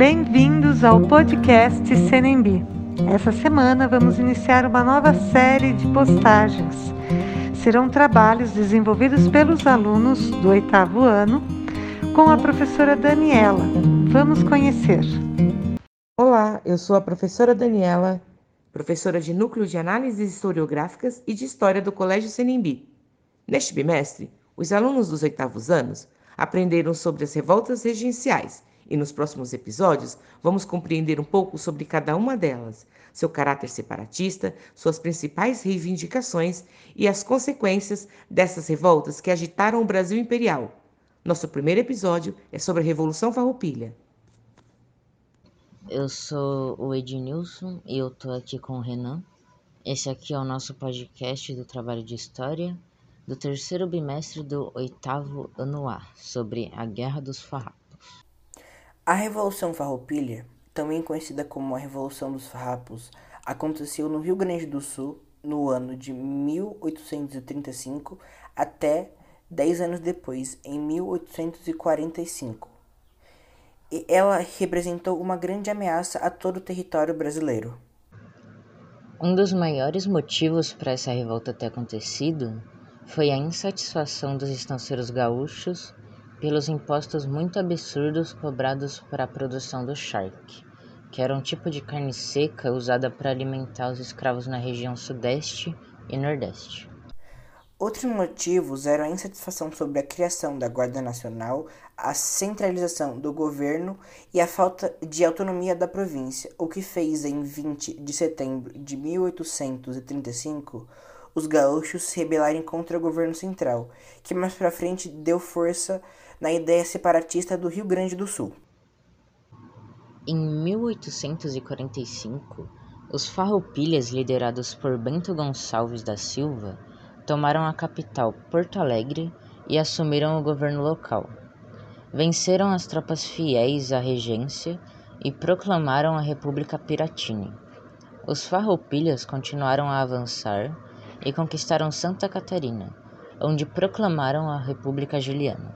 Bem-vindos ao podcast Senembi. Essa semana vamos iniciar uma nova série de postagens. Serão trabalhos desenvolvidos pelos alunos do oitavo ano com a professora Daniela. Vamos conhecer. Olá, eu sou a professora Daniela, professora de Núcleo de Análises Historiográficas e de História do Colégio Senembi. Neste bimestre, os alunos dos oitavos anos aprenderam sobre as revoltas regenciais e nos próximos episódios vamos compreender um pouco sobre cada uma delas, seu caráter separatista, suas principais reivindicações e as consequências dessas revoltas que agitaram o Brasil imperial. Nosso primeiro episódio é sobre a Revolução Farroupilha. Eu sou o Ednilson e eu tô aqui com o Renan. Esse aqui é o nosso podcast do trabalho de história do terceiro bimestre do oitavo ano A, sobre a Guerra dos Farrapos. A Revolução Farroupilha, também conhecida como a Revolução dos Farrapos, aconteceu no Rio Grande do Sul no ano de 1835 até dez anos depois, em 1845. E ela representou uma grande ameaça a todo o território brasileiro. Um dos maiores motivos para essa revolta ter acontecido foi a insatisfação dos estanceiros gaúchos pelos impostos muito absurdos cobrados para a produção do charque, que era um tipo de carne seca usada para alimentar os escravos na região sudeste e nordeste. Outros motivos eram a insatisfação sobre a criação da Guarda Nacional, a centralização do governo e a falta de autonomia da província, o que fez em 20 de setembro de 1835 os gaúchos se rebelarem contra o governo central, que mais para frente deu força na ideia separatista do Rio Grande do Sul. Em 1845, os farroupilhas liderados por Bento Gonçalves da Silva tomaram a capital Porto Alegre e assumiram o governo local. Venceram as tropas fiéis à regência e proclamaram a República Piratini. Os farroupilhas continuaram a avançar e conquistaram Santa Catarina, onde proclamaram a República Juliana.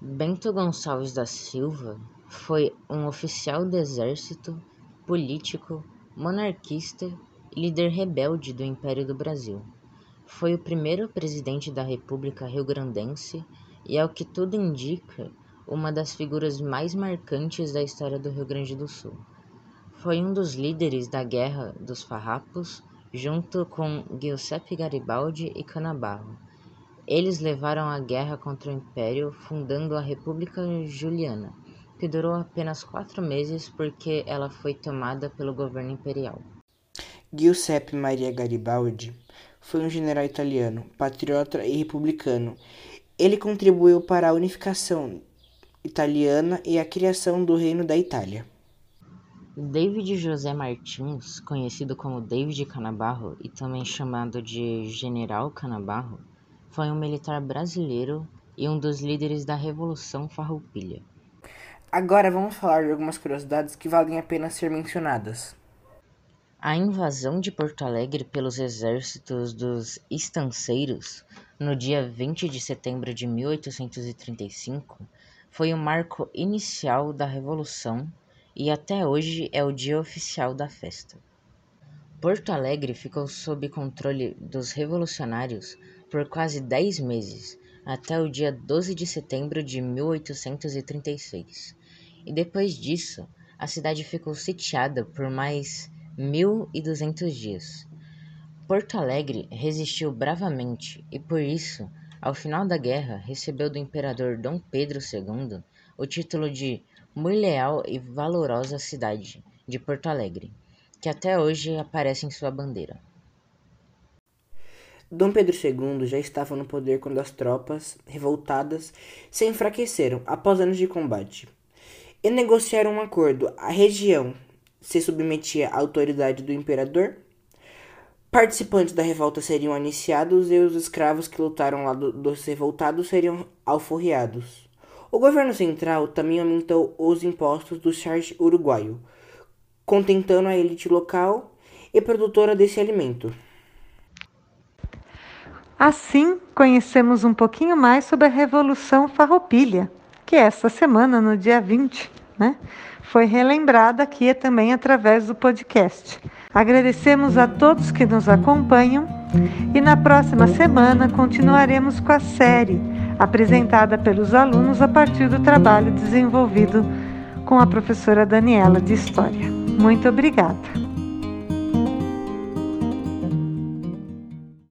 Bento Gonçalves da Silva foi um oficial do exército, político, monarquista e líder rebelde do Império do Brasil. Foi o primeiro presidente da República Rio-Grandense e, ao que tudo indica, uma das figuras mais marcantes da história do Rio Grande do Sul. Foi um dos líderes da Guerra dos Farrapos, junto com Giuseppe Garibaldi e Canabarro. Eles levaram a guerra contra o Império, fundando a República Juliana, que durou apenas quatro meses porque ela foi tomada pelo governo imperial. Giuseppe Maria Garibaldi foi um general italiano, patriota e republicano. Ele contribuiu para a unificação italiana e a criação do Reino da Itália. David José Martins, conhecido como David Canabarro e também chamado de General Canabarro, foi um militar brasileiro e um dos líderes da Revolução Farroupilha. Agora vamos falar de algumas curiosidades que valem a pena ser mencionadas. A invasão de Porto Alegre pelos exércitos dos estanceiros no dia 20 de setembro de 1835 foi o marco inicial da Revolução e até hoje é o dia oficial da festa. Porto Alegre ficou sob controle dos revolucionários por quase dez meses, até o dia 12 de setembro de 1836, e depois disso a cidade ficou sitiada por mais 1.200 dias. Porto Alegre resistiu bravamente e, por isso, ao final da guerra, recebeu do imperador Dom Pedro II o título de Muito Leal e Valorosa Cidade de Porto Alegre, que até hoje aparece em sua bandeira. Dom Pedro II já estava no poder quando as tropas, revoltadas, se enfraqueceram após anos de combate e negociaram um acordo. A região se submetia à autoridade do imperador. Participantes da revolta seriam aniciados e os escravos que lutaram lá do, dos revoltados seriam alforriados. O governo central também aumentou os impostos do charge uruguaio, contentando a elite local e produtora desse alimento. Assim, conhecemos um pouquinho mais sobre a Revolução Farroupilha, que esta semana, no dia 20, né, foi relembrada aqui também através do podcast. Agradecemos a todos que nos acompanham e na próxima semana continuaremos com a série apresentada pelos alunos a partir do trabalho desenvolvido com a professora Daniela de História. Muito obrigada.